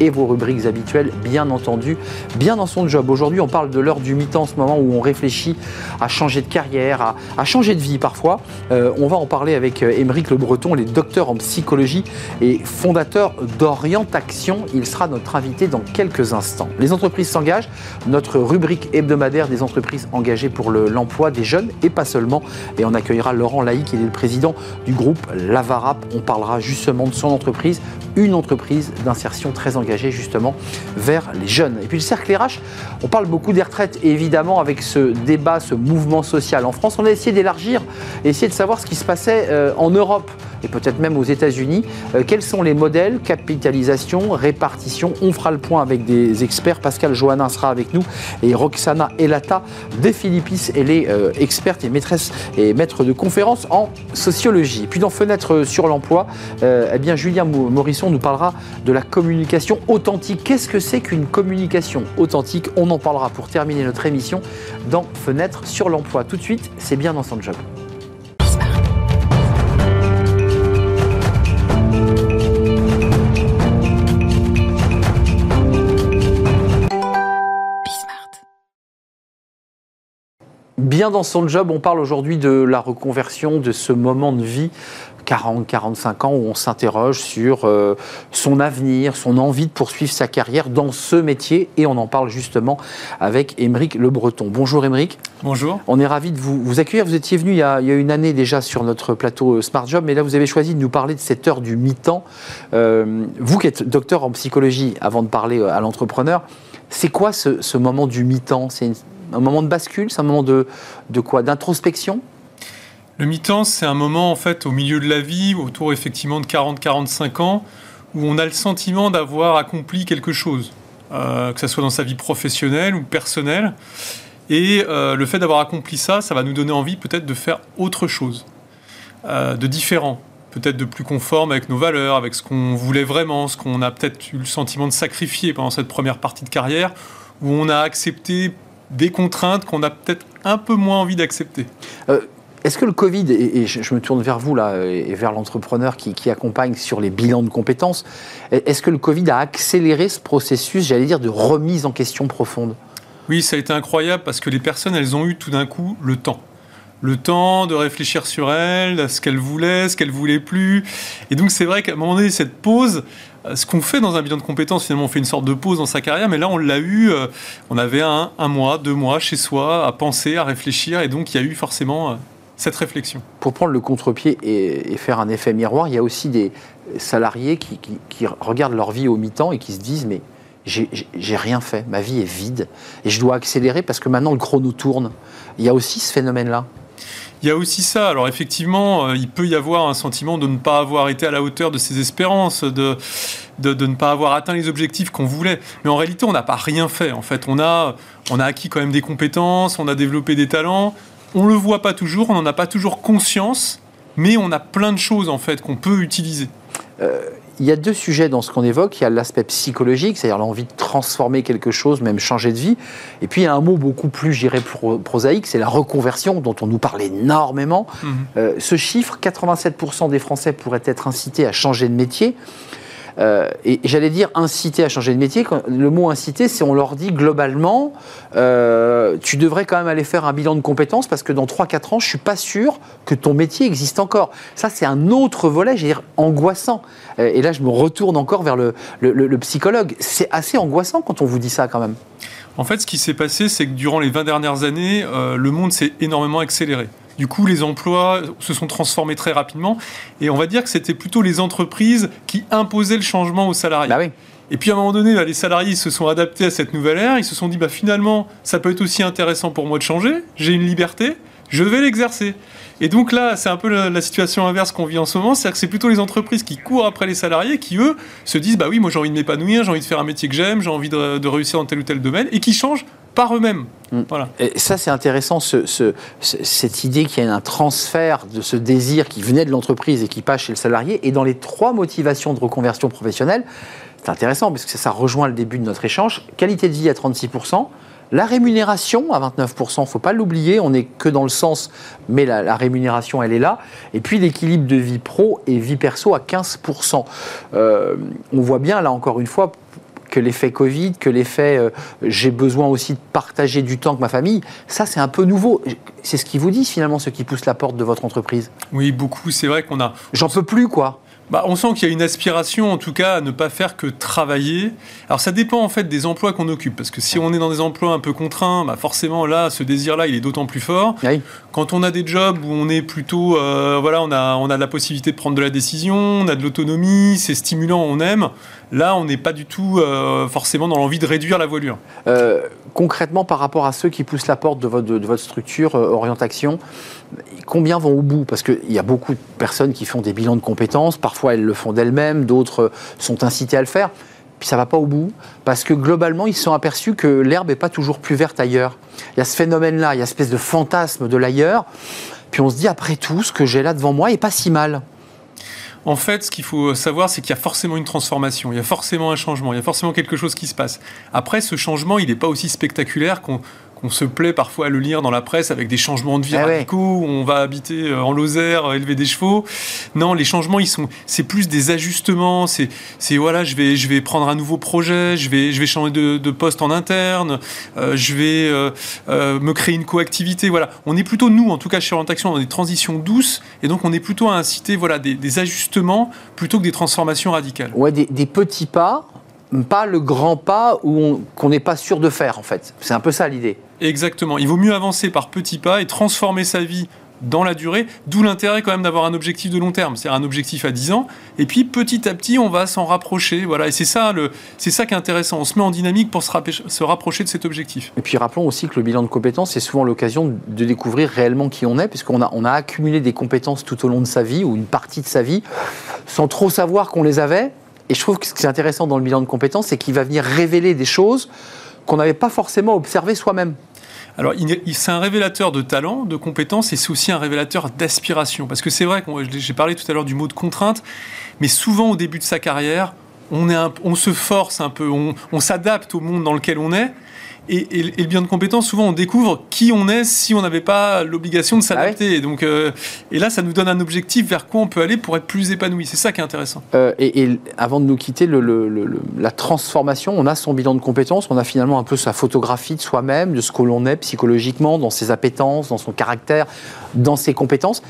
et vos rubriques habituelles, bien entendu, bien dans son job. Aujourd'hui, on parle de l'heure du mi-temps, ce moment où on réfléchit à changer de carrière, à, changer de vie parfois. Euh, on va en parler avec euh, Émeric Le Breton, les docteurs en psychologie et fondateur d'Orientation. Il sera notre invité dans quelques instants. Les entreprises s'engagent, notre rubrique hebdomadaire des entreprises engagées pour l'emploi des jeunes et pas seulement. Et on accueillera Laurent Laïc, il est le président du groupe Lavarap. On parlera justement de son entreprise, une entreprise d'insertion très engagée justement vers les jeunes. Et puis le cercle RH, on parle beaucoup des retraites et évidemment avec ce débat, ce mouvement social en France, on a essayé d'élargir, essayer de savoir ce qui se passait euh, en Europe et peut-être même aux États-Unis. Euh, quels sont les modèles Capitalisation, répartition? On fera le point avec des experts. Pascal Johannin sera avec nous et Roxana Elata des Philippis. Elle est euh, experte et maîtresse et maître de conférences en sociologie. Puis dans Fenêtre sur l'emploi, eh bien Julien Morisson nous parlera de la communication authentique. Qu'est-ce que c'est qu'une communication authentique? On en parlera pour terminer notre émission dans Fenêtre sur l'emploi. Tout de suite, c'est bien dans son job. bien dans son job. On parle aujourd'hui de la reconversion, de ce moment de vie 40, 45 ans où on s'interroge sur euh, son avenir, son envie de poursuivre sa carrière dans ce métier. Et on en parle justement avec Émeric Le Breton. Bonjour Émeric. Bonjour. On est ravi de vous, accueillir. Vous étiez venu il y, a, une année déjà sur notre plateau euh, Smart Job, mais là vous avez choisi de nous parler de cette heure du mi-temps. Euh, vous qui êtes docteur en psychologie, avant de parler à l'entrepreneur, c'est quoi ce, ce moment du mi-temps? C'est un moment de bascule? C'est un moment de, de quoi? D'introspection? Le mi-temps, c'est un moment en fait au milieu de la vie, autour effectivement de 40-45 ans, où on a le sentiment d'avoir accompli quelque chose, euh, que ce soit dans sa vie professionnelle ou personnelle. Et euh, le fait d'avoir accompli ça, ça va nous donner envie peut-être de faire autre chose, euh, de différent, peut-être de plus conforme avec nos valeurs, avec ce qu'on voulait vraiment, ce qu'on a peut-être eu le sentiment de sacrifier pendant cette première partie de carrière, où on a accepté des contraintes qu'on a peut-être un peu moins envie d'accepter. Est-ce que le Covid, et, je, me tourne vers vous là, et vers l'entrepreneur qui, accompagne sur les bilans de compétences, est-ce que le Covid a accéléré ce processus, j'allais dire, de remise en question profonde? Oui, ça a été incroyable parce que les personnes, elles ont eu tout d'un coup le temps le temps de réfléchir sur elles, ce qu'elles voulaient, ce qu'elles voulaient plus. Et donc c'est vrai qu'à un moment donné, cette pause, euh, ce qu'on fait dans un bilan de compétences, finalement, on fait une sorte de pause dans sa carrière, mais là, on l'a eu, euh, on avait un, mois, deux mois chez soi à penser, à réfléchir, et donc il y a eu forcément euh, cette réflexion. Pour prendre le contre-pied et, faire un effet miroir, il y a aussi des salariés qui, qui regardent leur vie au mi-temps et qui se disent, mais j'ai rien fait, ma vie est vide, et je dois accélérer parce que maintenant le chrono tourne. Il y a aussi ce phénomène-là. Il y a aussi ça. Alors effectivement, euh, il peut y avoir un sentiment de ne pas avoir été à la hauteur de ses espérances, de, de, ne pas avoir atteint les objectifs qu'on voulait. Mais en réalité, on n'a pas rien fait. En fait, on a, on a acquis quand même des compétences, on a développé des talents. On le voit pas toujours, on n'en a pas toujours conscience, mais on a plein de choses en fait qu'on peut utiliser. Euh, il y a deux sujets dans ce qu'on évoque. Il y a l'aspect psychologique, c'est-à-dire l'envie de transformer quelque chose, même changer de vie. Et puis il y a un mot beaucoup plus, j'irais, prosaïque, c'est la reconversion, dont on nous parle énormément. Mhm. Euh, ce chiffre, 87% des Français pourraient être incités à changer de métier. Euh, et j'allais dire inciter à changer de métier. Le mot inciter, c'est on leur dit globalement, euh, tu devrais quand même aller faire un bilan de compétences parce que dans 3-4 ans, je suis pas sûr que ton métier existe encore. Ça, c'est un autre volet, j'allais dire, angoissant. Euh, et là, je me retourne encore vers le, le psychologue. C'est assez angoissant quand on vous dit ça quand même. En fait, ce qui s'est passé, c'est que durant les 20 dernières années, le monde s'est énormément accéléré. Du coup, les emplois se sont transformés très rapidement. Et on va dire que c'était plutôt les entreprises qui imposaient le changement aux salariés. Bah et puis à un moment donné, bah, les salariés se sont adaptés à cette nouvelle ère. Ils se sont dit, bah, finalement, ça peut être aussi intéressant pour moi de changer. J'ai une liberté, je vais l'exercer. Et donc là, c'est un peu la, situation inverse qu'on vit en ce moment. C'est-à-dire que c'est plutôt les entreprises qui courent après les salariés qui, eux, se disent, bah oui, moi j'ai envie de m'épanouir, j'ai envie de faire un métier que j'aime, j'ai envie de, de réussir dans tel ou tel domaine, et qui changent par eux-mêmes. Mm. Voilà. Et ça, c'est intéressant, cette idée qu'il y a un transfert de ce désir qui venait de l'entreprise et qui passe chez le salarié. Et dans les trois motivations de reconversion professionnelle, c'est intéressant parce que ça, rejoint le début de notre échange. Qualité de vie à 36%, La rémunération à 29%, il ne faut pas l'oublier, on n'est que dans le sens, mais la, rémunération, elle est là. Et puis l'équilibre de vie pro et vie perso à 15%. Euh, on voit bien, là encore une fois, que l'effet Covid, que l'effet euh, j'ai besoin aussi de partager du temps avec ma famille, ça c'est un peu nouveau. C'est ce qui vous dit finalement, ce qui pousse la porte de votre entreprise? Oui, beaucoup. C'est vrai qu'on a. J'en peux plus, quoi. Bah, on sent qu'il y a une aspiration, en tout cas, à ne pas faire que travailler. Alors, ça dépend en fait des emplois qu'on occupe, parce que si on est dans des emplois un peu contraints, bah, forcément là, ce désir-là, il est d'autant plus fort. Quand on a des jobs où on est plutôt, euh, voilà, on a, on a la possibilité de prendre de la décision, on a de l'autonomie, c'est stimulant, on aime. Là, on n'est pas du tout euh, forcément dans l'envie de réduire la voilure. Euh, concrètement, par rapport à ceux qui poussent la porte de votre, de, votre structure Orientation, combien vont au bout? Parce qu'il y a beaucoup de personnes qui font des bilans de compétences, parfois elles le font d'elles-mêmes, d'autres sont incitées à le faire, puis ça va pas au bout, parce que globalement, ils se sont aperçus que l'herbe n'est pas toujours plus verte ailleurs. Il y a ce phénomène-là, il y a cette espèce de fantasme de l'ailleurs, puis on se dit, après tout, ce que j'ai là devant moi est pas si mal. En fait, ce qu'il faut savoir, c'est qu'il y a forcément une transformation, il y a forcément un changement, il y a forcément quelque chose qui se passe. Après, ce changement, il n'est pas aussi spectaculaire qu'on on se plaît parfois à le lire dans la presse avec des changements de vie ah radicaux, on va habiter euh, en Lozère, euh, élever des chevaux. Non, les changements, ils sont, c'est plus des ajustements. C'est, c'est voilà, je vais, je vais prendre un nouveau projet, je vais, je vais changer de, poste en interne, euh, je vais me créer une coactivité. Voilà, on est plutôt nous, en tout cas chez Orientation, dans des transitions douces, et donc on est plutôt à inciter voilà des, ajustements plutôt que des transformations radicales. Ouais, des, des petits pas pas le grand pas qu'on n'est pas sûr de faire en fait. C'est un peu ça l'idée. Exactement. Il vaut mieux avancer par petits pas et transformer sa vie dans la durée, d'où l'intérêt quand même d'avoir un objectif de long terme, c'est-à-dire un objectif à 10 ans, et puis petit à petit on va s'en rapprocher, voilà, et c'est ça, le, c'est ça qui est intéressant, on se met en dynamique pour se, se, rapprocher de cet objectif. Et puis rappelons aussi que le bilan de compétences, c'est souvent l'occasion de découvrir réellement qui on est, puisqu'on a, on a accumulé des compétences tout au long de sa vie, ou une partie de sa vie, sans trop savoir qu'on les avait, et je trouve que ce qui est intéressant dans le bilan de compétences, c'est qu'il va venir révéler des choses qu'on n'avait pas forcément observées soi-même. Alors, c'est un révélateur de talent, de compétences, et c'est aussi un révélateur d'aspiration. Parce que c'est vrai j'ai parlé tout à l'heure du mot de contrainte, mais souvent au début de sa carrière, on se force un peu, on s'adapte au monde dans lequel on est, et, le bien de compétences, souvent, on découvre qui on est si on n'avait pas l'obligation de ah s'adapter. donc, euh, et là, ça nous donne un objectif vers quoi on peut aller pour être plus épanoui. C'est ça qui est intéressant. Euh, et, avant de nous quitter, la transformation, on a son bilan de compétences, on a finalement un peu sa photographie de soi-même, de ce que l'on est psychologiquement, dans ses appétences, dans son caractère, dans ses compétences.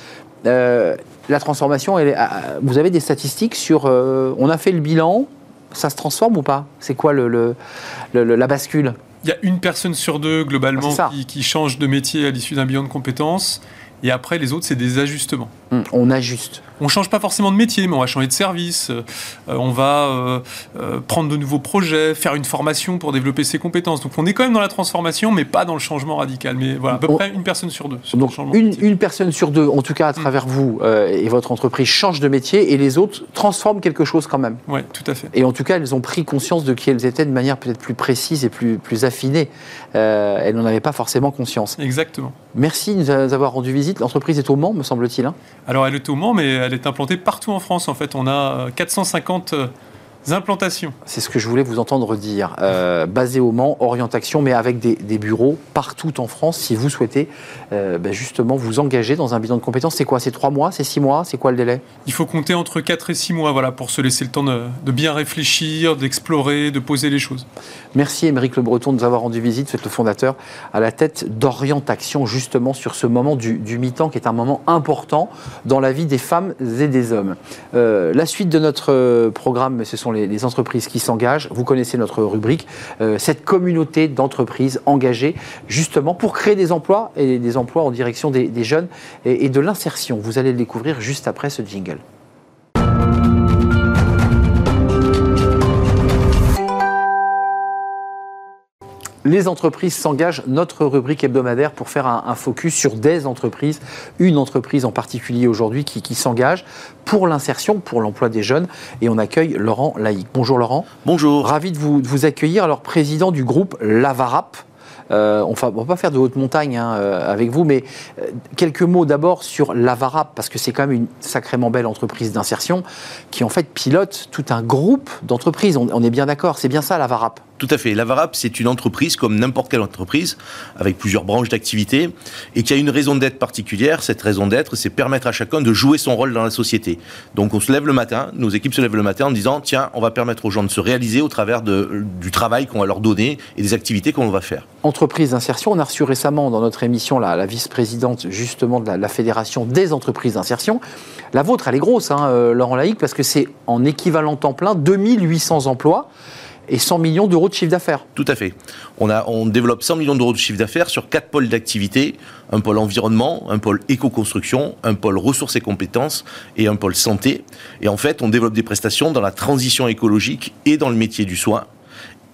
Euh, la transformation, vous avez des statistiques sur... on a fait le bilan, ça se transforme ou pas? C'est quoi la bascule? Y a une personne sur deux, globalement, qui, qui, change de métier à l'issue d'un bilan de compétences. Et après, les autres, c'est des ajustements. Hum, on ajuste. On change pas forcément de métier, mais on va changer de service. Euh, on va euh, euh, prendre de nouveaux projets, faire une formation pour développer ses compétences. Donc on est quand même dans la transformation, mais pas dans le changement radical. Mais voilà, à peu près une personne sur deux. donc une, personne sur deux, en tout cas à hum. travers vous et votre entreprise, change de métier et les autres transforment quelque chose quand même. Oui, tout à fait. Et en tout cas, elles ont pris conscience de qui elles étaient de manière peut-être plus précise et plus, plus affinée. elles n'en avaient pas forcément conscience. Exactement. Merci de nous avoir rendu visite. L'entreprise est au Mans, me semble-t-il. Hein Alors elle est au Mans, mais elle est implantée partout en France. En fait, on a 450 euh, implantations. C'est ce que je voulais vous entendre dire. Euh, basé au Mans, orientation, mais avec des, bureaux partout en France, si vous souhaitez euh, ben justement vous engager dans un bilan de compétences. C'est quoi? C'est trois mois? C'est six mois? C'est quoi le délai? Il faut compter entre 4 et 6 mois voilà, pour se laisser le temps de, bien réfléchir, d'explorer, de poser les choses. Merci Émeric Le Breton de nous avoir rendu visite. Vous êtes le fondateur à la tête d'Orientation, justement sur ce moment du, mi-temps qui est un moment important dans la vie des femmes et des hommes. Euh, la suite de notre programme, ce sont les, entreprises qui s'engagent. Vous connaissez notre rubrique, euh, cette communauté d'entreprises engagées justement pour créer des emplois et des emplois en direction des, jeunes et de l'insertion. Vous allez le découvrir juste après ce jingle. Les entreprises s'engagent, notre rubrique hebdomadaire, pour faire un, focus sur des entreprises, une entreprise en particulier aujourd'hui qui, s'engage pour l'insertion, pour l'emploi des jeunes. Et on accueille Laurent Laïc. Bonjour Laurent. Bonjour. Ravi de vous, accueillir. Alors, président du groupe Lavarap. Euh, on ne va pas faire de haute montagne hein, euh, avec vous, mais euh, quelques mots d'abord sur Lavarap, parce que c'est quand même une sacrément belle entreprise d'insertion qui en fait pilote tout un groupe d'entreprises. On, on, est bien d'accord, c'est bien ça Lavarap? Tout à fait. La Varap, c'est une entreprise comme n'importe quelle entreprise, avec plusieurs branches d'activité, et qui a une raison d'être particulière. Cette raison d'être, c'est permettre à chacun de jouer son rôle dans la société. Donc on se lève le matin, nos équipes se lèvent le matin en disant, tiens, on va permettre aux gens de se réaliser au travers du travail qu'on va leur donner et des activités qu'on va faire. Entreprise d'insertion, on a reçu récemment dans notre émission la, la vice-présidente justement de la, Fédération des entreprises d'insertion. La vôtre, elle est grosse, hein, euh, Laurent Laïc, parce que c'est en équivalent temps plein 2800 emplois et 100 millions d'euros de chiffre d'affaires. Tout à fait. On, développe 100 millions d'euros de chiffre d'affaires sur quatre pôles d'activité un pôle environnement, un pôle éco-construction, un pôle ressources et compétences et un pôle santé. Et en fait, on développe des prestations dans la transition écologique et dans le métier du soin.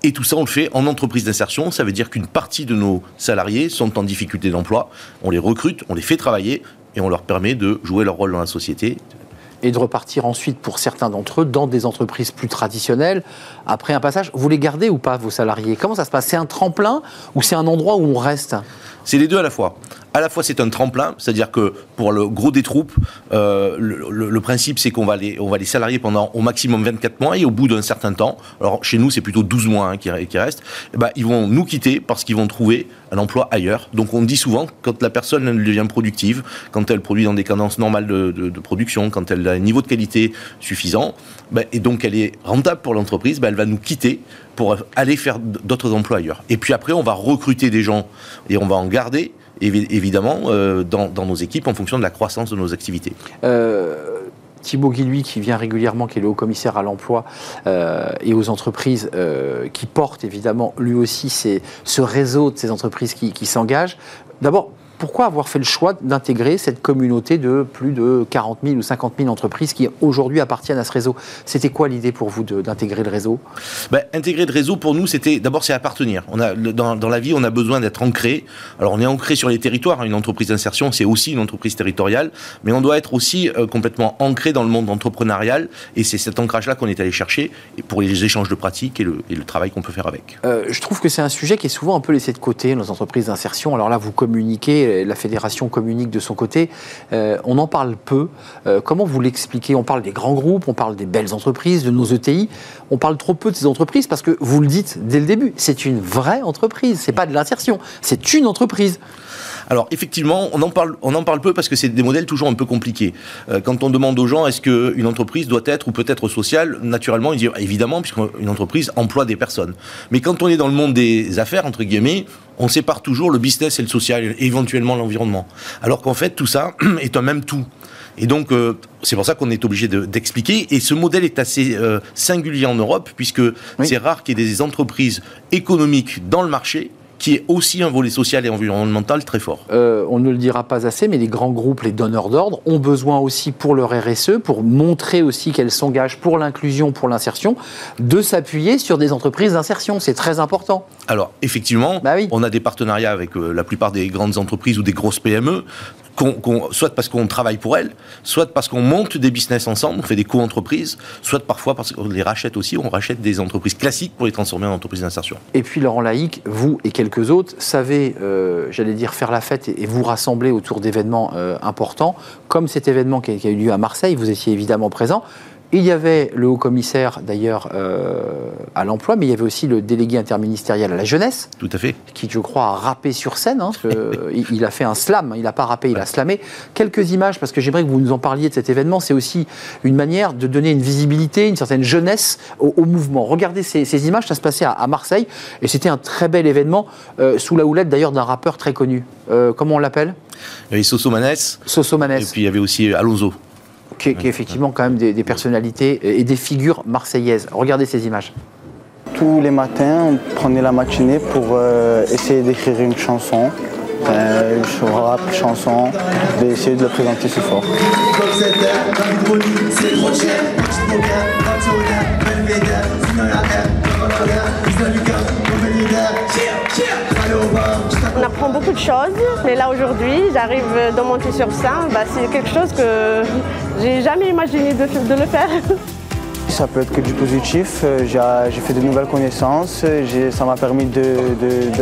Et tout ça, on le fait en entreprise d'insertion. Ça veut dire qu'une partie de nos salariés sont en difficulté d'emploi. On les recrute, on les fait travailler et on leur permet de jouer leur rôle dans la société, et de repartir ensuite pour certains d'entre eux dans des entreprises plus traditionnelles après un passage. Vous les gardez ou pas, vos salariés? Comment ça se passe? C'est un tremplin ou c'est un endroit où on reste? C'est les deux à la fois à la fois c'est un tremplin, c'est-à-dire que pour le gros des troupes, euh, le, principe c'est qu'on va les, on va les salarier pendant au maximum 24 mois et au bout d'un certain temps, alors chez nous c'est plutôt 12 mois hein, qui, restent, ben, ils vont nous quitter parce qu'ils vont trouver un emploi ailleurs. Donc on dit souvent quand la personne devient productive, quand elle produit dans des cadences normales de, production, quand elle un niveau de qualité suffisant, ben, et donc elle est rentable pour l'entreprise, ben, elle va nous quitter pour aller faire d'autres emplois ailleurs. Et puis après on va recruter des gens et on va en garder évidemment euh, dans, nos équipes en fonction de la croissance de nos activités. Euh, Thibaut Guilluy, qui vient régulièrement, qui est le haut commissaire à l'emploi euh, et aux entreprises, qui porte évidemment lui aussi ce réseau de ces entreprises qui s'engagent. D'abord, pourquoi avoir fait le choix d'intégrer cette communauté de plus de 40 000 ou 50 000 entreprises qui aujourd'hui appartiennent à ce réseau? C'était quoi l'idée pour vous d'intégrer le réseau? Ben, Intégrer le réseau, pour nous, c'était d'abord c'est appartenir. On a, dans, dans, la vie, on a besoin d'être ancré. Alors on est ancré sur les territoires. Une entreprise d'insertion, c'est aussi une entreprise territoriale, mais on doit être aussi euh, complètement ancré dans le monde entrepreneurial. Et c'est cet ancrage-là qu'on est allé chercher pour les échanges de pratiques et le, et le travail qu'on peut faire avec. Euh, je trouve que c'est un sujet qui est souvent un peu laissé de côté dans les entreprises d'insertion. Alors là, vous communiquez la fédération communique de son côté. Euh, on en parle peu. Euh, comment vous l'expliquez? On parle des grands groupes, on parle des belles entreprises, de nos ETI. On parle trop peu de ces entreprises parce que vous le dites dès le début, c'est une vraie entreprise. C'est pas de l'insertion, c'est une entreprise. Alors effectivement, on en parle, on en parle peu parce que c'est des modèles toujours un peu compliqués. Euh, quand on demande aux gens est-ce qu'une entreprise doit être ou peut être sociale, naturellement ils disent évidemment puisqu'une entreprise emploie des personnes. Mais quand on est dans le monde des affaires entre guillemets, on sépare toujours le business et le social, et éventuellement l'environnement. Alors qu'en fait tout ça est un même tout. Et donc, euh, c'est pour ça qu'on est obligé d'expliquer. et ce modèle est assez euh, singulier en Europe, puisque c'est rare qu'il y ait des entreprises économiques dans le marché qui est aussi un volet social et environnemental très fort. Euh, on ne le dira pas assez, mais les grands groupes, les donneurs d'ordre, ont besoin aussi pour leur RSE, pour montrer aussi qu'elles s'engagent pour l'inclusion, pour l'insertion, de s'appuyer sur des entreprises d'insertion. C'est très important. Alors, effectivement, bah on a des partenariats avec euh, la plupart des grandes entreprises ou des grosses PME soit parce qu'on travaille pour elles, soit parce qu'on monte des business ensemble, on fait des co-entreprises, soit parfois parce qu'on les rachète aussi, on rachète des entreprises classiques pour les transformer en entreprises d'insertion. Et puis Laurent Laïc, vous et quelques autres savez, euh, j'allais dire, faire la fête et, vous rassembler autour d'événements euh, importants, comme cet événement qui a eu lieu à Marseille, vous étiez évidemment présent. Il y avait le haut commissaire d'ailleurs euh, à l'emploi, mais il y avait aussi le délégué interministériel à la jeunesse. Tout à fait. Qui, je crois, a rappé sur scène. Hein, il, a fait un slam, il n'a pas rappé, il a slamé. Quelques images, parce que j'aimerais que vous nous en parliez de cet événement. C'est aussi une manière de donner une visibilité, une certaine jeunesse au, mouvement. Regardez ces, images, ça se passait à, Marseille, et c'était un très bel événement, euh, sous la houlette d'ailleurs d'un rappeur très connu. Euh, comment on l'appelle? Il y avait Soso Manès. Soso Manès. Et puis il y avait aussi Alonso qui, est effectivement quand même des, personnalités et des figures marseillaises. Regardez ces images. Tous les matins, on prenait la matinée pour euh, essayer d'écrire une chanson. Euh, rap, chanson, d'essayer de le présenter ce fort. On apprend beaucoup de choses, mais là aujourd'hui, j'arrive de monter sur scène, bah, c'est quelque chose que j'ai jamais imaginé de, le faire. Ça peut être que du positif, euh, j'ai fait de nouvelles connaissances, ça m'a permis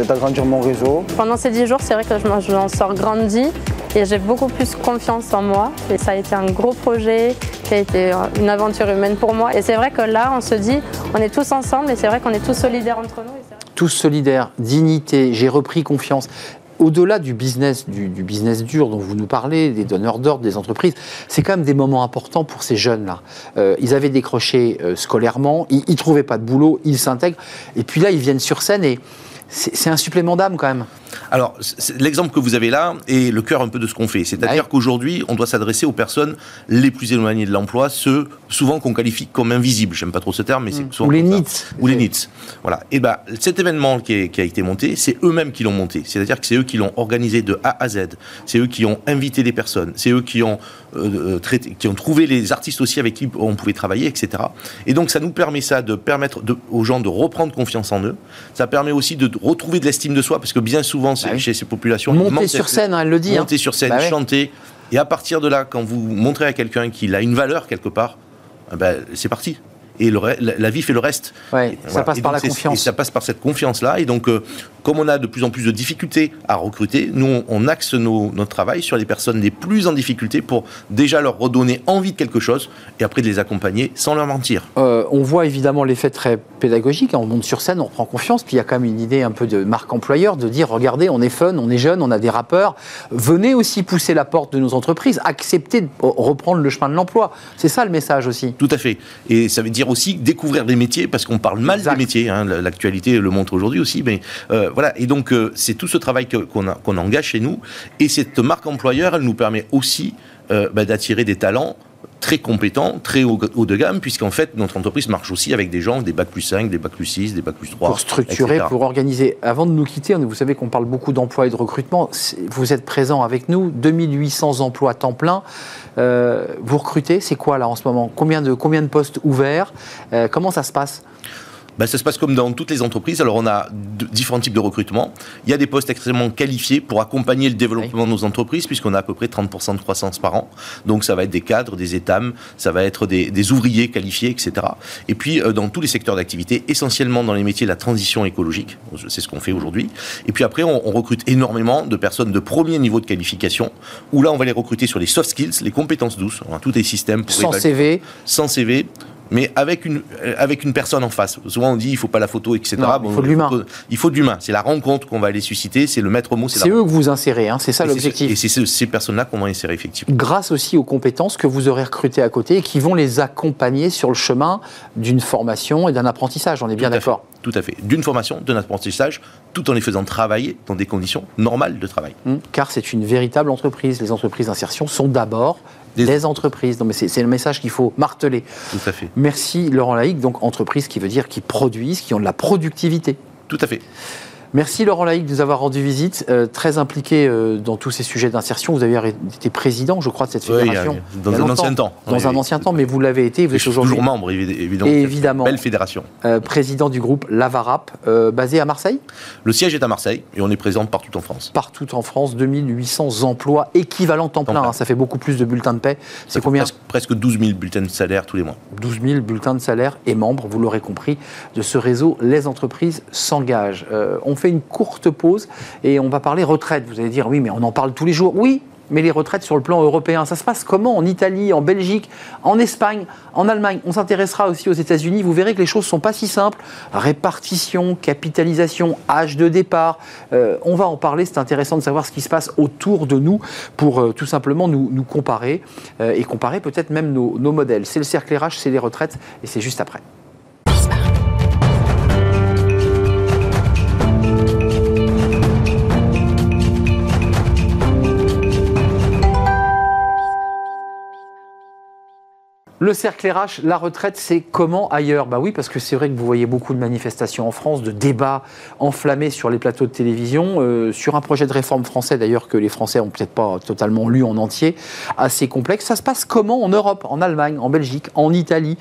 d'agrandir mon réseau. Pendant ces dix jours, c'est vrai que je m'en sors grandi et j'ai beaucoup plus confiance en moi. Et ça a été un gros projet qui a été une aventure humaine pour moi. Et c'est vrai que là, on se dit, on est tous ensemble et c'est vrai qu'on est tous solidaires entre nous. Tous solidaires, dignité, j'ai repris confiance au-delà du business, du, business dur dont vous nous parlez, des donneurs d'ordre, des entreprises, c'est quand même des moments importants pour ces jeunes-là. Euh, ils avaient décroché euh, scolairement, ils ne trouvaient pas de boulot, ils s'intègrent, et puis là, ils viennent sur scène et c'est un supplément d'âme quand même. Alors, l'exemple que vous avez là est le cœur un peu de ce qu'on fait. C'est-à-dire qu'aujourd'hui, on doit s'adresser aux personnes les plus éloignées de l'emploi, ceux souvent qu'on qualifie comme invisibles. J'aime pas trop ce terme, mais c'est mm. souvent. Ou les NITS. Ou les NITS. Voilà. Et ben, cet événement qui, a été monté, c'est eux-mêmes qui l'ont monté. C'est-à-dire que c'est eux qui l'ont organisé de A à Z. C'est eux qui ont invité les personnes. C'est eux qui ont, euh, euh, traité, qui ont trouvé les artistes aussi avec qui on pouvait travailler, etc. Et donc, ça nous permet ça de permettre aux gens de reprendre confiance en eux. Ça permet aussi de retrouver de l'estime de soi, parce que bien souvent, bah chez ces populations. Monter sur scène, hein, elle le dit. Monter hein. sur scène, bah chanter. Et à partir de là, quand vous montrez à quelqu'un qu'il a une valeur quelque part, eh ben, c'est parti et la, vie fait le reste. ça passe par la confiance. Et ça passe par cette confiance-là. Et donc, euh, comme on a de plus en plus de difficultés à recruter, nous, on, axe notre travail sur les personnes les plus en difficulté pour déjà leur redonner envie de quelque chose et après de les accompagner sans leur mentir. Euh, on voit évidemment l'effet très pédagogique. On monte sur scène, on prend confiance. Puis il y a quand même une idée un peu de marque employeur de dire regardez, on est fun, on est jeune, on a des rappeurs. Venez aussi pousser la porte de nos entreprises, acceptez de reprendre le chemin de l'emploi. C'est ça le message aussi. Tout à fait. Et ça veut dire aussi découvrir des métiers, parce qu'on parle mal des métiers, hein, l'actualité le montre aujourd'hui aussi, mais euh, voilà, et donc euh, c'est tout ce travail qu'on engage chez nous, et cette marque employeur, elle nous permet aussi euh, bah, d'attirer des talents très compétents, très haut, de gamme, puisqu'en fait, notre entreprise marche aussi avec des gens, des bacs plus 5, des bacs plus 6, des bacs plus 3. Pour structurer, pour organiser. Avant de nous quitter, vous savez qu'on parle beaucoup d'emploi et de recrutement. Vous êtes présent avec nous, 2800 emplois temps plein. Euh, vous recrutez, c'est quoi là en ce moment? Combien de, combien de postes ouverts? Euh, Comment ça se passe? Ben, ça se passe comme dans toutes les entreprises. Alors, on a différents types de recrutement. Il y a des postes extrêmement qualifiés pour accompagner le développement de nos entreprises, puisqu'on a à peu près 30% de croissance par an. Donc, ça va être des cadres, des étames, ça va être des, ouvriers qualifiés, etc. Et puis, euh, dans tous les secteurs d'activité, essentiellement dans les métiers de la transition écologique. C'est ce qu'on fait aujourd'hui. Et puis après, on, on, recrute énormément de personnes de premier niveau de qualification, où là, on va les recruter sur les soft skills, les compétences douces. On a tous les systèmes. Pour sans CV. Sans CV mais avec une, euh, avec une personne en face. Souvent on dit il faut pas la photo, etc. il faut de l'humain. Il faut de l'humain. C'est la rencontre qu'on va aller susciter, c'est le maître mot. C'est eux que vous insérez, hein, c'est ça l'objectif. Et c'est ces personnes-là qu'on va insérer effectivement. Grâce aussi aux compétences que vous aurez recrutées à côté et qui vont les accompagner sur le chemin d'une formation et d'un apprentissage, on est bien d'accord Tout à fait. D'une formation, d'un apprentissage, tout en les faisant travailler dans des conditions normales de travail. Hum, car c'est une véritable entreprise. Les entreprises d'insertion sont d'abord des, entreprises. Non, mais c'est le message qu'il faut marteler. Tout à fait. Merci Laurent Laïc. Donc entreprises qui veut dire qui produisent, qui ont de la productivité. Tout à fait. Merci Laurent Laïc de nous avoir rendu visite, euh, très impliqué euh, dans tous ces sujets d'insertion. Vous avez été président, je crois, de cette fédération. Oui, dans un ancien temps. Dans un ancien temps, mais vous l'avez été. Vous êtes aujourd'hui toujours membre, évidemment. évidemment. Belle fédération. Euh, président du groupe Lavarap, basé à Marseille. Le siège est à Marseille et on est présent partout en France. Partout en France, 2800 emplois équivalents temps, plein. Hein. ça fait beaucoup plus de bulletins de paix. C'est combien presque, presque 12 000 bulletins de salaire tous les mois. 12 000 bulletins de salaire et membres, vous l'aurez compris, de ce réseau Les entreprises s'engagent. on fait une courte pause et on va parler retraite. Vous allez dire, oui, mais on en parle tous les jours. Oui, mais les retraites sur le plan européen, ça se passe comment en Italie, en Belgique, en Espagne, en Allemagne? On s'intéressera aussi aux États-Unis. Vous verrez que les choses ne sont pas si simples. Répartition, capitalisation, âge de départ. Euh, on va en parler. C'est intéressant de savoir ce qui se passe autour de nous pour euh, tout simplement nous, comparer euh, et comparer peut-être même nos, nos modèles. C'est le cercle RH, c'est les retraites et c'est juste après. Le cercle RH, la retraite, c'est comment ailleurs? Bah oui, parce que c'est vrai que vous voyez beaucoup de manifestations en France, de débats enflammés sur les plateaux de télévision, euh, sur un projet de réforme français d'ailleurs que les Français ont peut-être pas totalement lu en entier, assez complexe. Ça se passe comment en Europe, en Allemagne, en Belgique, en Italie?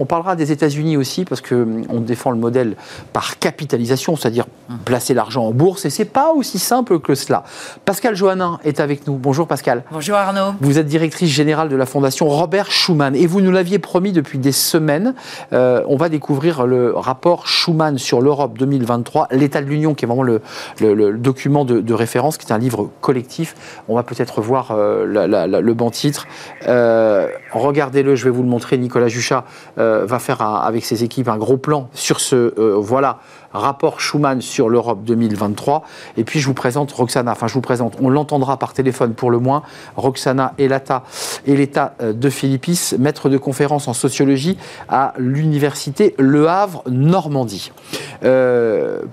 On parlera des États-Unis aussi parce que hum, on défend le modèle par capitalisation, c'est-à-dire placer l'argent en bourse, et c'est pas aussi simple que cela. Pascal Johannin est avec nous. Bonjour Pascal. Bonjour Arnaud. Vous êtes directrice générale de la fondation Robert Schuman et vous nous l'aviez promis depuis des semaines. Euh, on va découvrir le rapport Schuman sur l'Europe 2023, l'état de l'Union, qui est vraiment le, le- le document de, de référence, qui est un livre collectif. On va peut-être voir euh, la- la- la- le banc titre. Euh, Regardez-le, je vais vous le montrer. Nicolas Juchat euh, va faire avec ses équipes un gros plan sur ce euh, voilà rapport Schuman sur l'Europe 2023. Et puis je vous présente Roxana, enfin je vous présente, on l'entendra par téléphone pour le moins, Roxana Elata, Eleta euh, de Philippis, maître de conférence en sociologie à l'université Le Havre Normandie.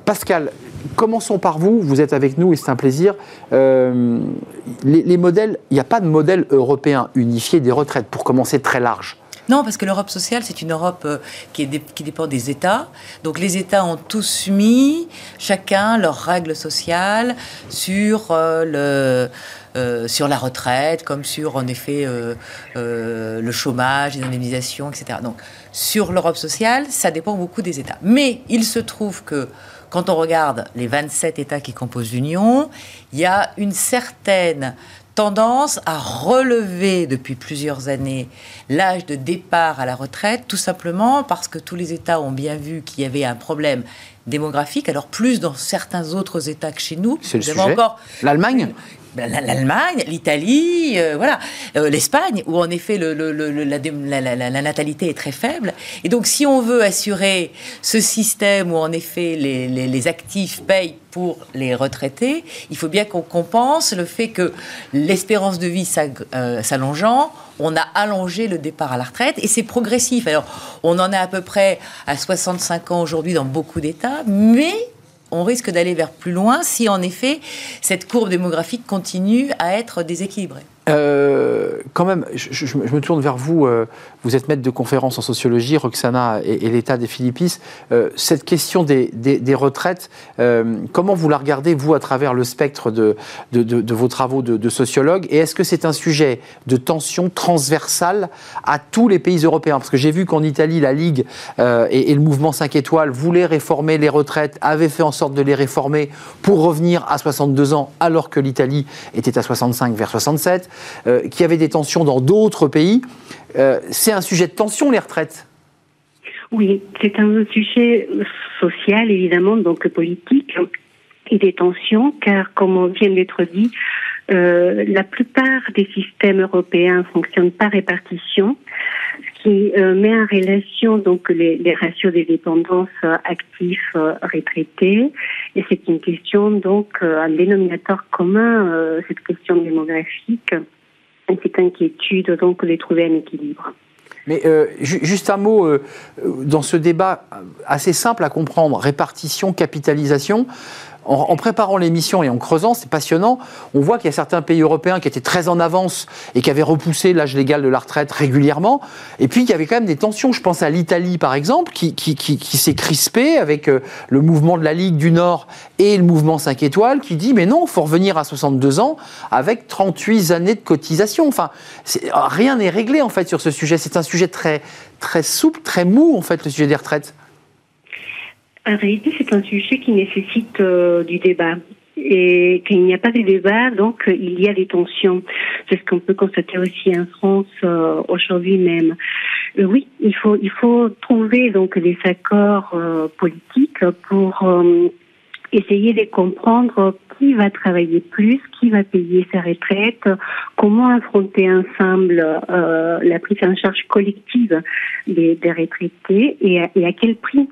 Pascal, commençons par vous, vous êtes avec nous et c'est un plaisir. Les modèles, il n'y a pas de modèle européen unifié des retraites, pour commencer très large. Non, parce que l'Europe sociale, c'est une Europe euh, qui, est qui dépend des États. Donc les États ont tous mis chacun leurs règles sociales sur euh, le euh, sur la retraite, comme sur en effet le chômage, les indemnisations, etc. Donc sur l'Europe sociale, ça dépend beaucoup des États. Mais il se trouve que quand on regarde les 27 États qui composent l'Union, il y a une certaine tendance à relever depuis plusieurs années l'âge de départ à la retraite, tout simplement parce que tous les États ont bien vu qu'il y avait un problème démographique, alors plus dans certains autres États que chez nous. C'est le sujet. encore L'Allemagne? la- l'Allemagne, l'Italie, euh, voilà, Euh, l'Espagne, où en effet la, natalité est très faible. Et donc, si on veut assurer ce système où en effet les, les- actifs payent pour les retraités, il faut bien qu'on compense le fait que l'espérance de vie euh, s'allongeant, on a allongé le départ à la retraite et c'est progressif. Alors, on en est à peu près à 65 ans aujourd'hui dans beaucoup d'États, mais on risque d'aller vers plus loin si en effet cette courbe démographique continue à être déséquilibrée. Euh, quand même, je, je- je me tourne vers vous. euh, vous êtes maître de conférence en sociologie, Roxana et, et l'État des Philippines. Euh, cette question des, des- des retraites, euh, comment vous la regardez, vous, à travers le spectre de, de- de- de vos travaux de, sociologue? Et est-ce que c'est un sujet de tension transversale à tous les pays européens? Parce que j'ai vu qu'en Italie, la Ligue euh, et, et le mouvement 5 étoiles voulaient réformer les retraites, avaient fait en sorte de les réformer pour revenir à 62 ans, alors que l'Italie était à 65 vers 67 euh, qu'il y avait des tensions dans d'autres pays. Euh, c'est un sujet de tension, les retraites. Oui, c'est un sujet social, évidemment, donc politique et des tensions, car comme vient d'être dit, euh, la plupart des systèmes européens fonctionnent par répartition, ce qui euh, met en relation donc les, ratios des dépendances actifs retraités. Et c'est une question donc un dénominateur commun, cette question démographique, et cette inquiétude donc de trouver un équilibre. Mais euh, ju- juste un mot, euh, dans ce débat assez simple à comprendre, répartition, capitalisation, en, préparant l'émission et en creusant, c'est passionnant, on voit qu'il y a certains pays européens qui étaient très en avance et qui avaient repoussé l'âge légal de la retraite régulièrement, et puis il y avait quand même des tensions. Je pense à l'Italie, par exemple, qui, s'est crispée avec euh, le mouvement de la Ligue du Nord et le mouvement 5 étoiles, qui dit, mais non, il faut revenir à 62 ans avec 38 années de cotisation. Enfin, rien n'est réglé, en fait, sur ce sujet. C'est un sujet très, très souple, très mou, en fait, le sujet des retraites. En réalité, c'est un sujet qui nécessite euh, du débat. Et qu'il n'y a pas de débat, donc euh, il y a des tensions. C'est ce qu'on peut constater aussi en France euh, aujourd'hui même. Euh, oui, il faut il faut trouver donc des accords euh, politiques pour essayer de comprendre qui va travailler plus, qui va payer sa retraite, comment affronter ensemble euh, la prise en charge collective des, des retraités et à, et à quel prix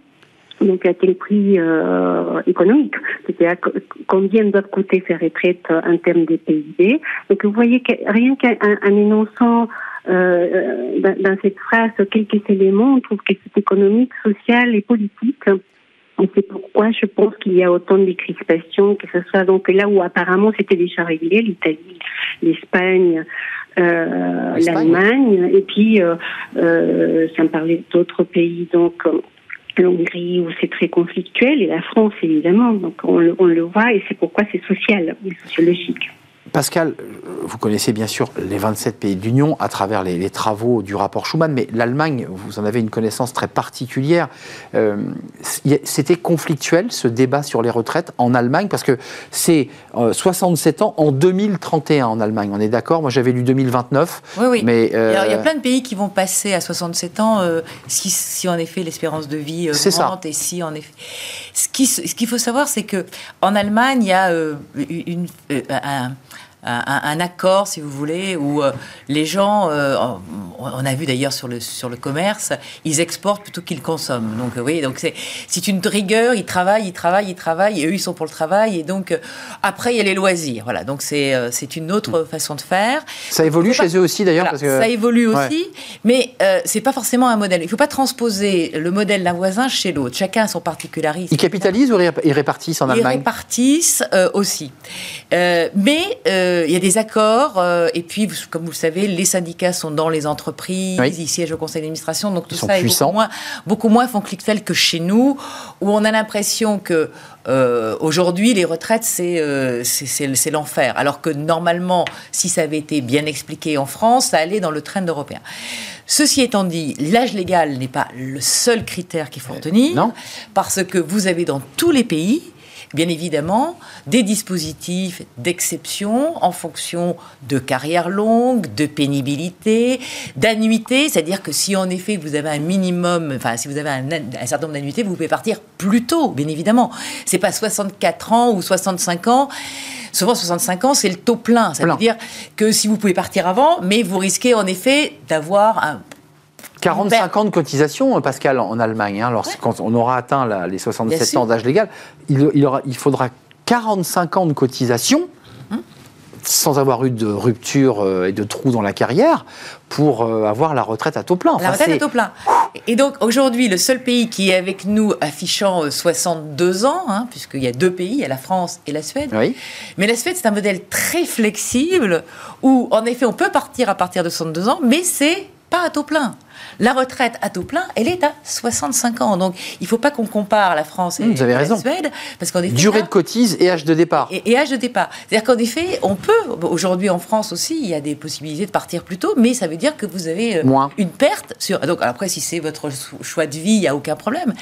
donc à quel prix euh, économique, c'est-à-dire co- combien doivent coûter ces retraites euh, en termes de PIB. Donc vous voyez que rien qu'en en énonçant euh, dans, dans cette phrase quelques éléments, on trouve que c'est économique, social et politique. Et c'est pourquoi je pense qu'il y a autant de crispations, que ce soit donc là où apparemment c'était déjà réglé, l'Italie, l'Espagne, euh, l'Allemagne, et puis euh, euh, sans parler d'autres pays, donc euh, l'Hongrie où c'est très conflictuel, et la France évidemment, donc on le, on le voit, et c'est pourquoi c'est social et sociologique. Pascal, vous connaissez bien sûr les 27 pays de l'Union à travers les, travaux du rapport Schuman, mais l'Allemagne, vous en avez une connaissance très particulière. Euh, c'était conflictuel ce débat sur les retraites en Allemagne parce que c'est 67 ans en 2031 en Allemagne. On est d'accord? Moi j'avais lu 2029. Oui, oui. Mais il y a plein de pays qui vont passer à 67 ans si, si, en effet l'espérance de vie augmente et si en effet. Ce qu'il faut savoir, c'est que en Allemagne, il y a une, un, un, accord, si vous voulez, où euh, les gens, euh, on a vu d'ailleurs sur le, sur le commerce, ils exportent plutôt qu'ils consomment. Donc euh, oui, donc c'est une rigueur, ils travaillent, ils travaillent, ils travaillent, et eux ils sont pour le travail, et donc après il y a les loisirs. Voilà, donc c'est c'est une autre mm. façon de faire. Ça évolue chez eux aussi d'ailleurs Ça évolue aussi, mais c'est pas forcément un modèle. Il ne faut pas transposer le modèle d'un voisin chez l'autre. Chacun a son particularisme. Ils capitalisent ou ils répartissent en Allemagne? Ils répartissent aussi. mais euh, il y a des accords, euh, et puis, comme vous le savez, les syndicats sont dans les entreprises, ils siègent au conseil d'administration, donc tout ça est beaucoup moins, beaucoup moins conflictuel que chez nous, où on a l'impression que euh, aujourd'hui, les retraites, c'est c'est l'enfer. Alors que normalement, si ça avait été bien expliqué en France, ça allait dans le train européen. Ceci étant dit, l'âge légal n'est pas le seul critère qu'il faut retenir, non. parce que vous avez dans tous les pays bien évidemment des dispositifs d'exception en fonction de carrière longue, de pénibilité, d'annuité, c'est-à-dire que si en effet vous avez un minimum, enfin si vous avez un, certain nombre d'annuités, vous pouvez partir plus tôt, bien évidemment. C'est pas 64 ans ou 65 ans. Souvent 65 ans, c'est le taux plein. Ça veut dire que si vous pouvez partir avant, mais vous risquez en effet d'avoir un 45 ans de cotisation, Pascal, en Allemagne. Hein, lorsqu'on on aura atteint les 67 ans d'âge légal, il, il, aura, il, faudra 45 ans de cotisation, hum. sans avoir eu de rupture euh, et de trou dans la carrière, pour euh, avoir la retraite à taux plein. la retraite à taux plein. Et donc aujourd'hui, le seul pays qui est avec nous affichant 62 euh, ans, hein, puisqu'il y a deux pays, il y a la France et la Suède. Oui. Mais la Suède, c'est un modèle très flexible où, en effet, on peut partir à partir de 62 ans, mais c'est pas à taux plein. La retraite à taux plein, elle est à 65 ans. Donc, il ne faut pas qu'on compare la France et, mmh, la Suède. Parce qu'en Durée de cotise et âge de départ. Et, âge de départ. C'est-à-dire qu'en effet, on peut, aujourd'hui en France aussi, il y a des possibilités de partir plus tôt, mais ça veut dire que vous avez euh, Moins. une perte. Sur, donc, après, si c'est votre choix de vie, il n'y a aucun problème.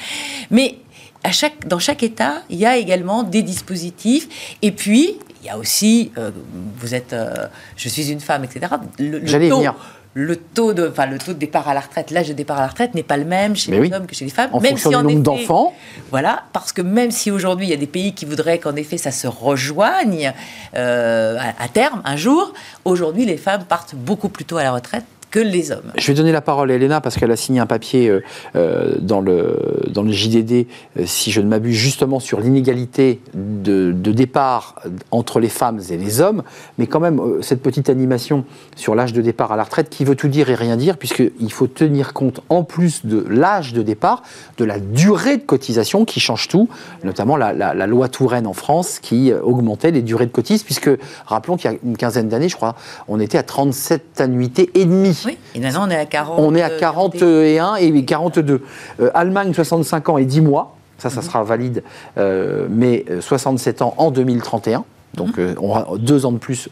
Mais à chaque, dans chaque État, il y a également des dispositifs. Et puis, il y a aussi, euh, vous êtes, euh, je suis une femme, etc. J'allais venir le taux de, enfin, le taux de départ à la retraite, l'âge de départ à la retraite n'est pas le même chez les hommes que chez les femmes. En même fonction si du nombre d'enfants. Voilà, parce que même si aujourd'hui il y a des pays qui voudraient qu'en effet ça se rejoigne euh, à, terme, un jour, aujourd'hui les femmes partent beaucoup plus tôt à la retraite que les hommes. Je vais donner la parole à Elena parce qu'elle a signé un papier euh, euh, dans, le, dans le JDD, euh, si je ne m'abuse, justement sur l'inégalité de, départ entre les femmes et les hommes. Mais quand même, cette petite animation sur l'âge de départ à la retraite qui veut tout dire et rien dire, puisqu'il faut tenir compte, en plus de l'âge de départ, de la durée de cotisation qui change tout, notamment la, la, loi Touraine en France qui augmentait les durées de cotisation, puisque rappelons qu'il y a une quinzaine d'années, je crois, on était à 37 annuités et oui, et maintenant on est à 40. On est à 41 et 42. Euh, Allemagne, 65 ans et 10 mois. Ça, ça mhm. sera valide, euh, mais 67 euh, ans en 2031. Donc mhm. on aura deux ans de plus